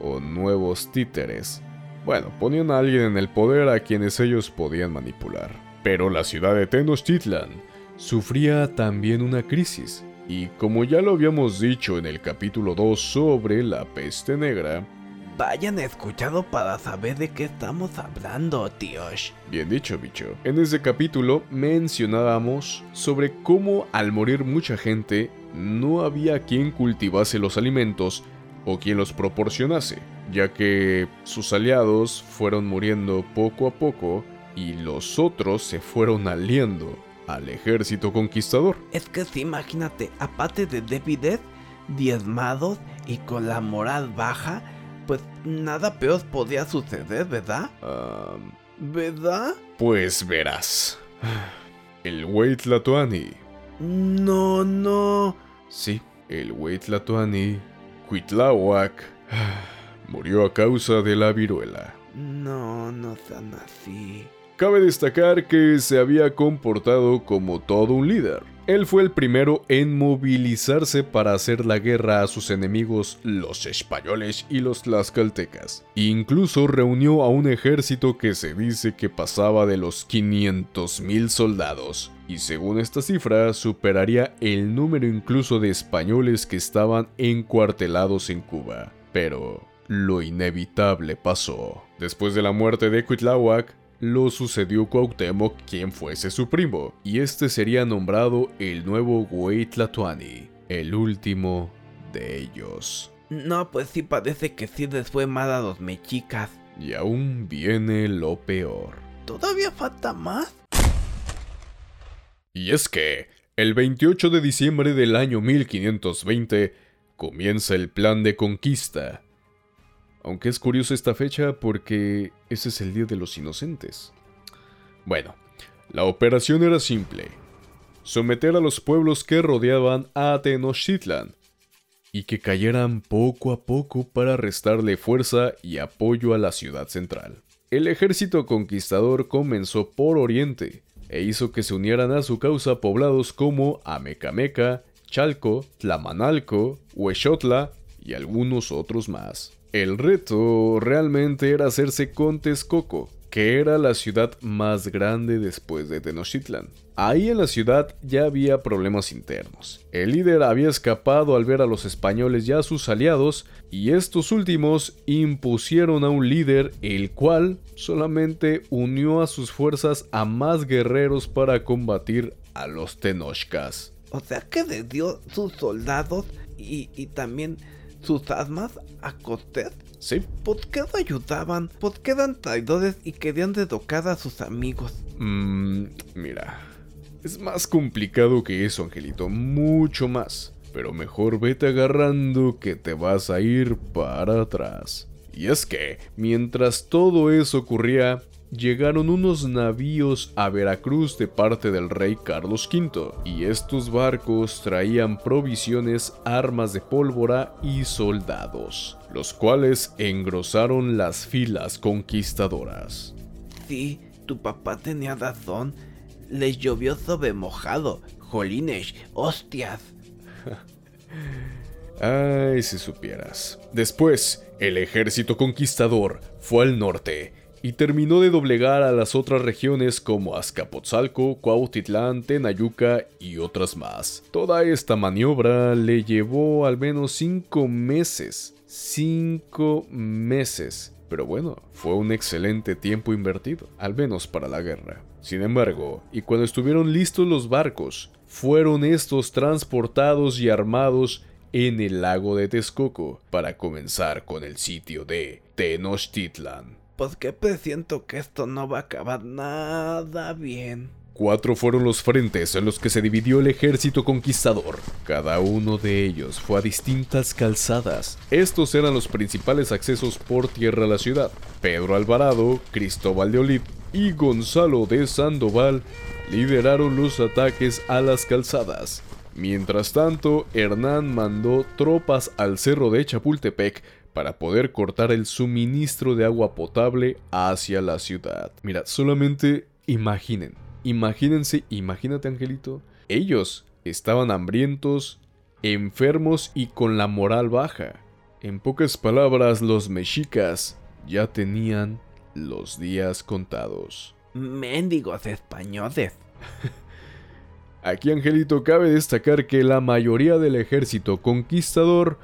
o nuevos títeres. Bueno, ponían a alguien en el poder a quienes ellos podían manipular. Pero la ciudad de Tenochtitlan sufría también una crisis, y como ya lo habíamos dicho en el capítulo 2 sobre la peste negra,
Vayan escuchado para saber de qué estamos hablando, tíos.
Bien dicho, bicho. En ese capítulo mencionábamos sobre cómo al morir mucha gente no había quien cultivase los alimentos o quien los proporcionase, ya que sus aliados fueron muriendo poco a poco y los otros se fueron aliando al ejército conquistador.
Es que sí, imagínate, aparte de débiles, diezmados y con la moral baja, pues nada peor podía suceder, ¿verdad? ¿Verdad?
pues verás. El Huaytlatoani.
No, no.
Sí, el Huaytlatoani, Cuitláhuac, murió a causa de la viruela.
No, no sean así.
Cabe destacar que se había comportado como todo un líder. Él fue el primero en movilizarse para hacer la guerra a sus enemigos, los españoles y los tlaxcaltecas. Incluso reunió a un ejército que se dice que pasaba de los 500.000 soldados. Y según esta cifra, superaría el número incluso de españoles que estaban encuartelados en Cuba. Pero lo inevitable pasó. Después de la muerte de Cuitláhuac, lo sucedió Cuauhtémoc quien fuese su primo, y este sería nombrado el nuevo Huaytlatoani, el último de ellos.
No, pues sí parece que sí les fue mal a los mexicas.
Y aún viene lo peor.
¿Todavía falta más?
Y es que, el 28 de diciembre del año 1520, comienza el plan de conquista. Aunque es curiosa esta fecha porque ese es el Día de los Inocentes. Bueno, la operación era simple. Someter a los pueblos que rodeaban a Tenochtitlan y que cayeran poco a poco para restarle fuerza y apoyo a la ciudad central. El ejército conquistador comenzó por oriente e hizo que se unieran a su causa poblados como Amecameca, Chalco, Tlamanalco, Huexotla y algunos otros más. El reto realmente era hacerse con Texcoco, que era la ciudad más grande después de Tenochtitlan. Ahí en la ciudad ya había problemas internos. El líder había escapado al ver a los españoles ya sus aliados, y estos últimos impusieron a un líder el cual solamente unió a sus fuerzas a más guerreros para combatir a los Tenochcas.
O sea que le dio sus soldados y, y también sus armas a Cortés.
Sí,
¿Por qué lo ayudaban? ¿Por qué eran traidores y querían derrocar a sus amigos?
Mmm, mira, es más complicado que eso, Angelito, mucho más. Pero mejor vete agarrando que te vas a ir para atrás. Y es que, mientras todo eso ocurría, llegaron unos navíos a Veracruz de parte del rey Carlos V, y estos barcos traían provisiones, armas de pólvora y soldados, los cuales engrosaron las filas conquistadoras.
Sí, tu papá tenía razón. Les llovió sobre mojado. Jolines, hostias.
Ay, si supieras. Después, el ejército conquistador fue al norte y terminó de doblegar a las otras regiones como Azcapotzalco, Cuautitlán, Tenayuca y otras más. Toda esta maniobra le llevó al menos cinco meses. Cinco meses. Pero bueno, fue un excelente tiempo invertido, al menos para la guerra. Sin embargo, y cuando estuvieron listos los barcos, fueron estos transportados y armados en el lago de Texcoco para comenzar con el sitio de Tenochtitlan.
Pues que presiento que esto no va a acabar nada bien.
Cuatro fueron los frentes en los que se dividió el ejército conquistador. Cada uno de ellos fue a distintas calzadas. Estos eran los principales accesos por tierra a la ciudad. Pedro Alvarado, Cristóbal de Olid y Gonzalo de Sandoval lideraron los ataques a las calzadas. Mientras tanto, Hernán mandó tropas al cerro de Chapultepec para poder cortar el suministro de agua potable hacia la ciudad. Mira, solamente imaginen, imagínense, imagínate Angelito, ellos estaban hambrientos, enfermos y con la moral baja. En pocas palabras, los mexicas ya tenían los días contados.
Mendigos españoles.
Aquí, Angelito, cabe destacar que la mayoría del ejército conquistador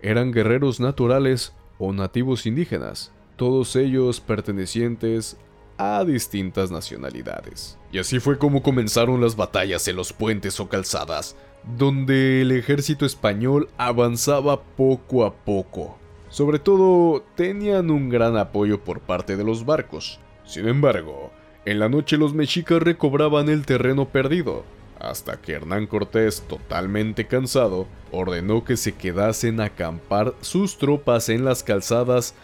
eran guerreros naturales o nativos indígenas, todos ellos pertenecientes a distintas nacionalidades. Y así fue como comenzaron las batallas en los puentes o calzadas, donde el ejército español avanzaba poco a poco. Sobre todo, tenían un gran apoyo por parte de los barcos. Sin embargo, en la noche los mexicas recobraban el terreno perdido, hasta que Hernán Cortés, totalmente cansado, ordenó que se quedasen a acampar sus tropas en las calzadas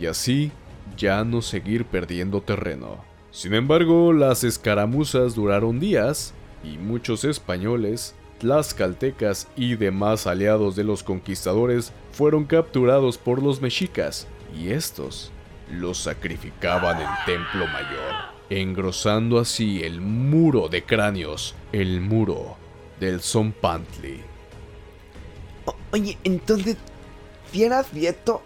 y así ya no seguir perdiendo terreno. Sin embargo, las escaramuzas duraron días y muchos españoles, tlaxcaltecas y demás aliados de los conquistadores fueron capturados por los mexicas y estos los sacrificaban en Templo Mayor engrosando así el muro de cráneos, el muro del Zompantli.
oye, entonces, si era cierto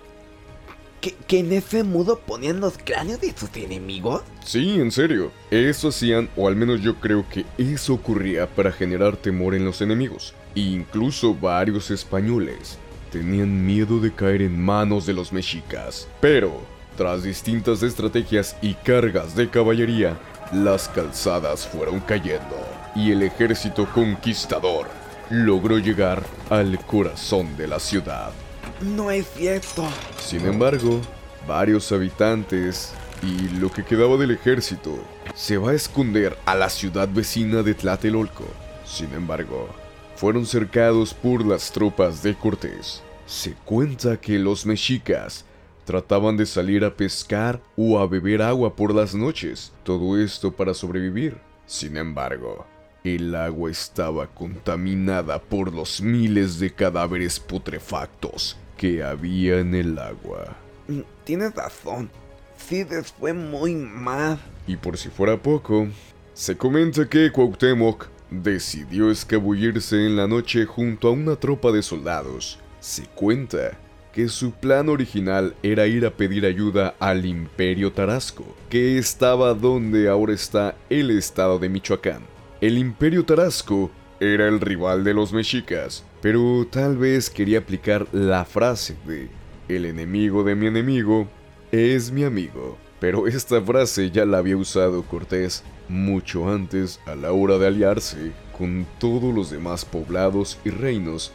que, que, en ese muro ponían los cráneos de sus enemigos?
Sí, en serio. Eso hacían, o al menos yo creo que eso ocurría para generar temor en los enemigos. incluso varios españoles tenían miedo de caer en manos de los mexicas. Pero tras distintas estrategias y cargas de caballería, las calzadas fueron cayendo y el ejército conquistador logró llegar al corazón de la ciudad.
No es cierto.
Sin embargo, varios habitantes y lo que quedaba del ejército se va a esconder a la ciudad vecina de Tlatelolco. Sin embargo, fueron cercados por las tropas de Cortés. Se cuenta que los mexicas Trataban de salir a pescar o a beber agua por las noches, todo esto para sobrevivir. Sin embargo, el agua estaba contaminada por los miles de cadáveres putrefactos que había en el agua.
Mm, tienes razón, Cides fue muy mal.
Y por si fuera poco, se comenta que Cuauhtémoc decidió escabullirse en la noche junto a una tropa de soldados. Se cuenta que su plan original era ir a pedir ayuda al Imperio Tarasco, que estaba donde ahora está el estado de Michoacán. El Imperio Tarasco era el rival de los mexicas, pero tal vez quería aplicar la frase de el enemigo de mi enemigo es mi amigo. Pero esta frase ya la había usado Cortés mucho antes a la hora de aliarse con todos los demás poblados y reinos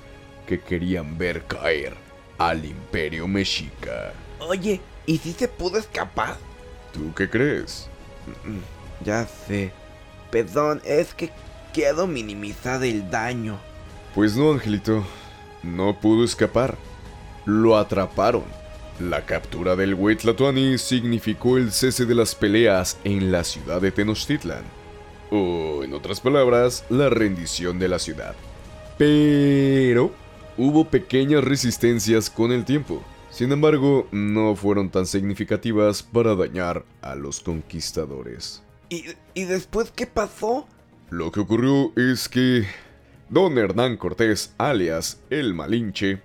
que querían ver caer al imperio mexica.
Oye, ¿y si se pudo escapar?
¿Tú qué crees?
Mm, ya sé. Perdón, es que quiero minimizar el daño.
Pues no, Angelito. No pudo escapar. Lo atraparon. La captura del Huitlatuani significó el cese de las peleas en la ciudad de Tenochtitlan. O, en otras palabras, la rendición de la ciudad. Pero Hubo pequeñas resistencias con el tiempo, sin embargo, no fueron tan significativas para dañar a los conquistadores.
¿Y, después qué pasó?
Lo que ocurrió es que don Hernán Cortés, alias el Malinche...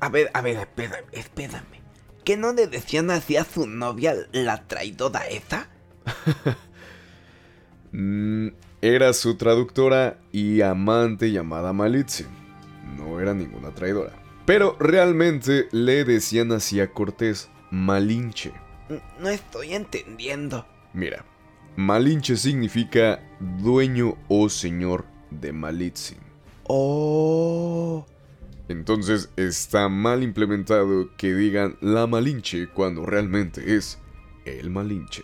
A, ver, a ver, espérame, espérame. ¿Que no le decían así a su novia la traidora esa?
Mm, era su traductora y amante llamada Malitzin no era ninguna traidora. Pero realmente le decían así a Cortés Malinche.
No estoy entendiendo.
Mira, Malinche significa dueño o señor de Malitzin.
Oh.
Entonces está mal implementado que digan la Malinche cuando realmente es el Malinche.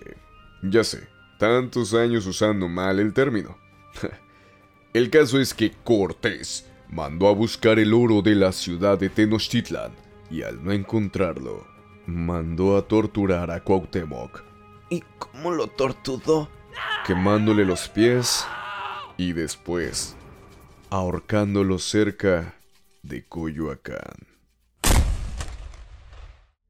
Ya sé, tantos años usando mal el término. el caso es que Cortés mandó a buscar el oro de la ciudad de Tenochtitlan y al no encontrarlo, mandó a torturar a Cuauhtémoc.
¿Y cómo lo torturó?
Quemándole los pies y después ahorcándolo cerca de Coyoacán.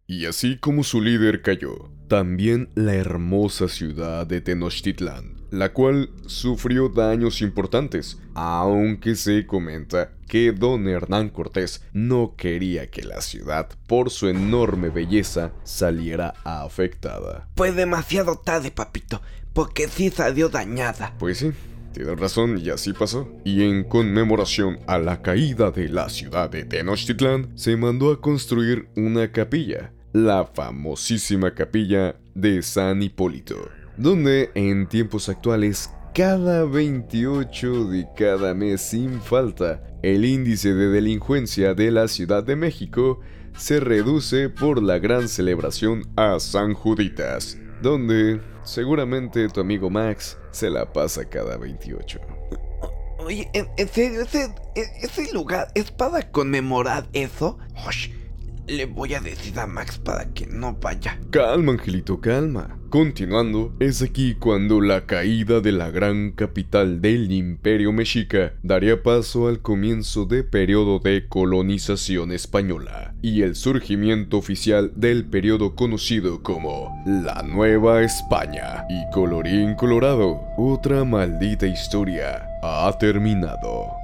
Y así como su líder cayó, también la hermosa ciudad de Tenochtitlán, la cual sufrió daños importantes, aunque se comenta que don Hernán Cortés no quería que la ciudad, por su enorme belleza, saliera afectada.
Fue demasiado tarde, papito, porque sí salió dañada.
Pues sí, Tienes razón, y así pasó. Y en conmemoración a la caída de la ciudad de Tenochtitlán, se mandó a construir una capilla, la famosísima capilla de San Hipólito, donde en tiempos actuales cada 28 de cada mes sin falta, el índice de delincuencia de la Ciudad de México se reduce por la gran celebración a San Juditas, donde seguramente tu amigo Max se la pasa cada 28.
Oye, ¿en, serio? ¿Ese, e, ¿Ese, lugar es para conmemorar eso? Le voy a decir a Max para que no vaya.
Calma, Angelito, calma. Continuando, es aquí cuando la caída de la gran capital del imperio mexica daría paso al comienzo de periodo de colonización española y el surgimiento oficial del periodo conocido como la Nueva España. Y colorín colorado, otra maldita historia ha terminado.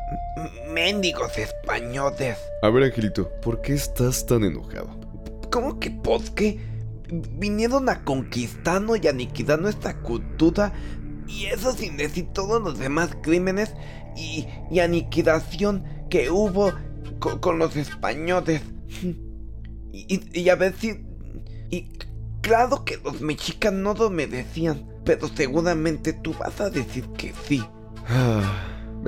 Mendigos españoles.
A ver, Angelito, ¿por qué estás tan enojado?
¿Cómo que por qué? Vinieron a conquistarnos y aniquilar nuestra cultura y eso sin decir todos los demás crímenes y, aniquilación que hubo con, los españoles. Y, y, a ver si... Y claro que los mexicanos no lo merecían, pero seguramente tú vas a decir que sí.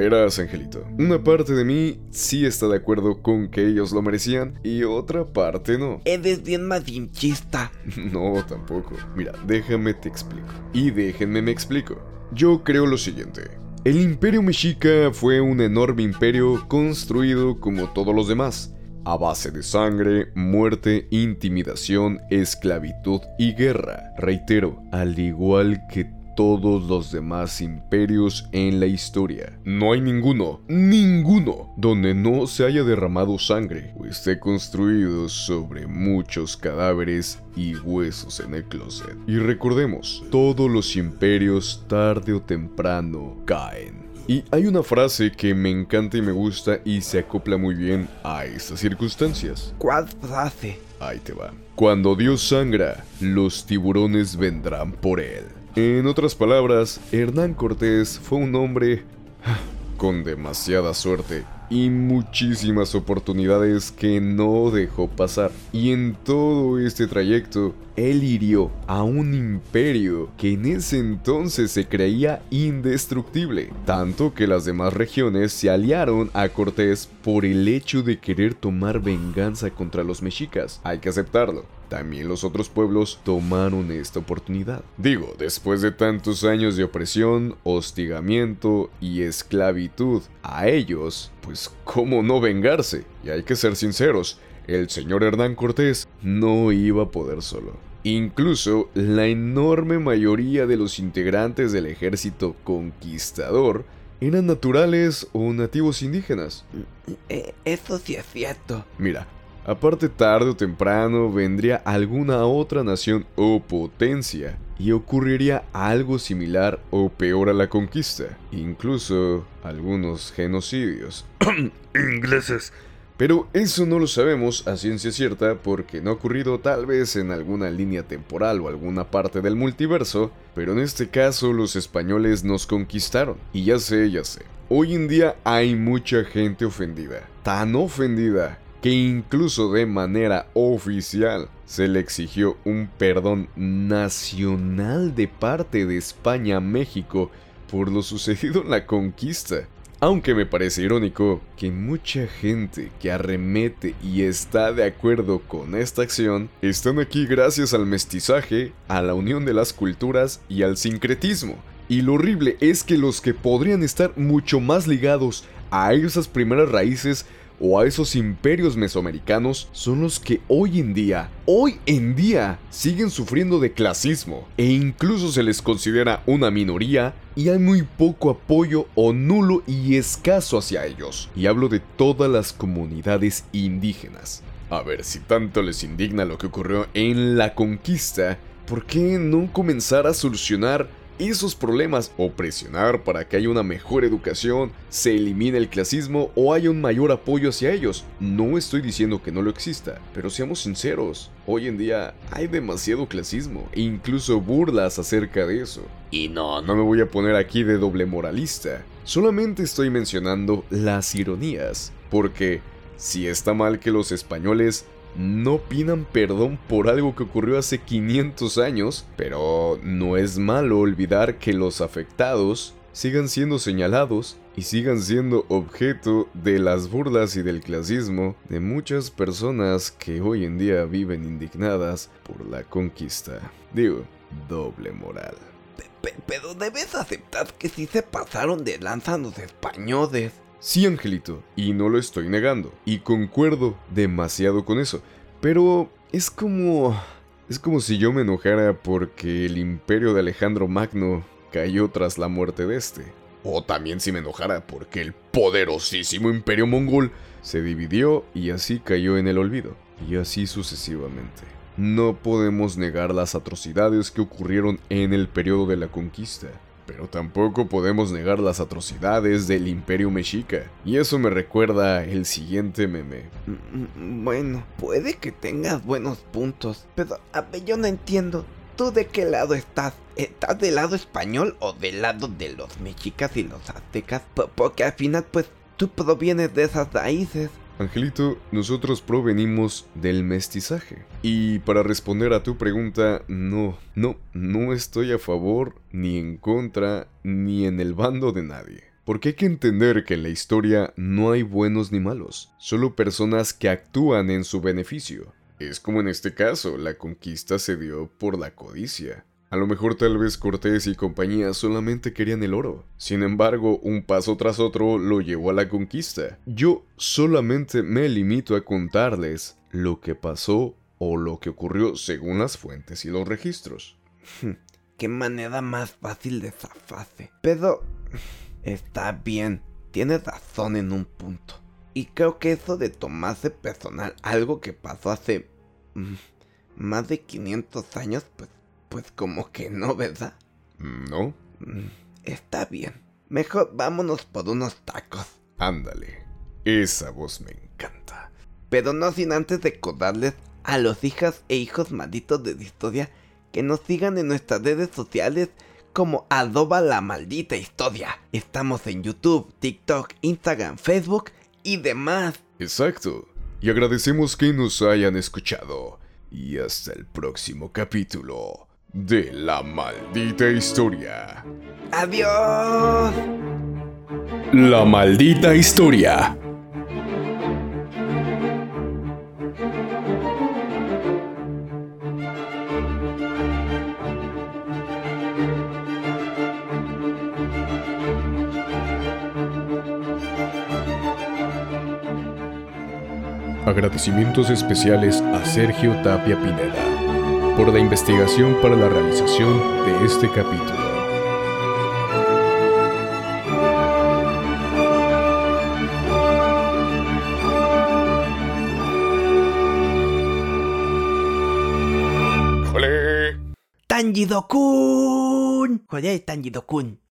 Verás, Angelito, una parte de mí sí está de acuerdo con que ellos lo merecían y otra parte no.
Eres bien madinchista.
No, tampoco. Mira, déjame te explico. Y déjenme me explico. Yo creo lo siguiente. El imperio mexica fue un enorme imperio construido como todos los demás, a base de sangre, muerte, intimidación, esclavitud y guerra. Reitero, al igual que todos los demás imperios en la historia. No hay ninguno, ninguno, donde no se haya derramado sangre o esté construido sobre muchos cadáveres y huesos en el closet. Y recordemos, todos los imperios tarde o temprano caen. Y hay una frase que me encanta y me gusta y se acopla muy bien a estas circunstancias.
¿Cuál frase?
Ahí te va. Cuando Dios sangra, los tiburones vendrán por él. En otras palabras, Hernán Cortés fue un hombre con demasiada suerte y muchísimas oportunidades que no dejó pasar. Y en todo este trayecto, él hirió a un imperio que en ese entonces se creía indestructible, tanto que las demás regiones se aliaron a Cortés por el hecho de querer tomar venganza contra los mexicas. Hay que aceptarlo también los otros pueblos tomaron esta oportunidad. Digo, después de tantos años de opresión, hostigamiento y esclavitud a ellos, pues cómo no vengarse. Y hay que ser sinceros, el señor Hernán Cortés no iba a poder solo. Incluso la enorme mayoría de los integrantes del ejército conquistador eran naturales o nativos indígenas.
Eh, eso sí es cierto.
Mira, Aparte tarde o temprano vendría alguna otra nación o potencia y ocurriría algo similar o peor a la conquista, incluso algunos genocidios. Ingleses. Pero eso no lo sabemos a ciencia cierta porque no ha ocurrido tal vez en alguna línea temporal o alguna parte del multiverso, pero en este caso los españoles nos conquistaron. Y ya sé, ya sé. Hoy en día hay mucha gente ofendida, tan ofendida que incluso de manera oficial se le exigió un perdón nacional de parte de España a México por lo sucedido en la conquista. Aunque me parece irónico que mucha gente que arremete y está de acuerdo con esta acción están aquí gracias al mestizaje, a la unión de las culturas y al sincretismo. Y lo horrible es que los que podrían estar mucho más ligados a esas primeras raíces o a esos imperios mesoamericanos son los que hoy en día, hoy en día, siguen sufriendo de clasismo e incluso se les considera una minoría y hay muy poco apoyo o nulo y escaso hacia ellos. Y hablo de todas las comunidades indígenas. A ver, si tanto les indigna lo que ocurrió en la conquista, ¿por qué no comenzar a solucionar esos problemas o presionar para que haya una mejor educación, se elimine el clasismo o haya un mayor apoyo hacia ellos. No estoy diciendo que no lo exista, pero seamos sinceros, hoy en día hay demasiado clasismo e incluso burlas acerca de eso. Y no, no me voy a poner aquí de doble moralista, solamente estoy mencionando las ironías, porque si está mal que los españoles no pidan perdón por algo que ocurrió hace 500 años, pero no es malo olvidar que los afectados sigan siendo señalados y sigan siendo objeto de las burlas y del clasismo de muchas personas que hoy en día viven indignadas por la conquista. Digo, doble moral.
pero debes aceptar que sí se pasaron de lanza los españoles.
Sí, Angelito, y no lo estoy negando, y concuerdo demasiado con eso, pero es como... Es como si yo me enojara porque el imperio de Alejandro Magno cayó tras la muerte de este. O también si me enojara porque el poderosísimo imperio mongol se dividió y así cayó en el olvido. Y así sucesivamente. No podemos negar las atrocidades que ocurrieron en el periodo de la conquista pero tampoco podemos negar las atrocidades del imperio mexica. Y eso me recuerda el siguiente meme.
Bueno, puede que tengas buenos puntos, pero yo no entiendo. ¿Tú de qué lado estás? ¿Estás del lado español o del lado de los mexicas y los aztecas? porque al final, pues, tú provienes de esas raíces.
Angelito, nosotros provenimos del mestizaje. Y para responder a tu pregunta, no, no, no estoy a favor, ni en contra, ni en el bando de nadie. Porque hay que entender que en la historia no hay buenos ni malos, solo personas que actúan en su beneficio. Es como en este caso, la conquista se dio por la codicia. A lo mejor tal vez Cortés y compañía solamente querían el oro. Sin embargo, un paso tras otro lo llevó a la conquista. Yo solamente me limito a contarles lo que pasó o lo que ocurrió según las fuentes y los registros.
Qué manera más fácil de zafarse. Pero está bien, tienes razón en un punto. Y creo que eso de tomarse personal algo que pasó hace mm, más de 500 años, pues pues como que no, ¿verdad?
No.
Mm, está bien. Mejor vámonos por unos tacos.
Ándale. Esa voz me encanta.
Pero no sin antes recordarles a los hijas e hijos malditos de historia que nos sigan en nuestras redes sociales como adoba la maldita historia. Estamos en YouTube, TikTok, Instagram, Facebook y demás.
Exacto. Y agradecemos que nos hayan escuchado. Y hasta el próximo capítulo de la maldita historia.
Adiós.
La maldita historia. Agradecimientos especiales a Sergio Tapia Pineda por la investigación para la realización de este capítulo.
¡Jole! ¡Tanjidokun! ¡Jole, Tanjidokun!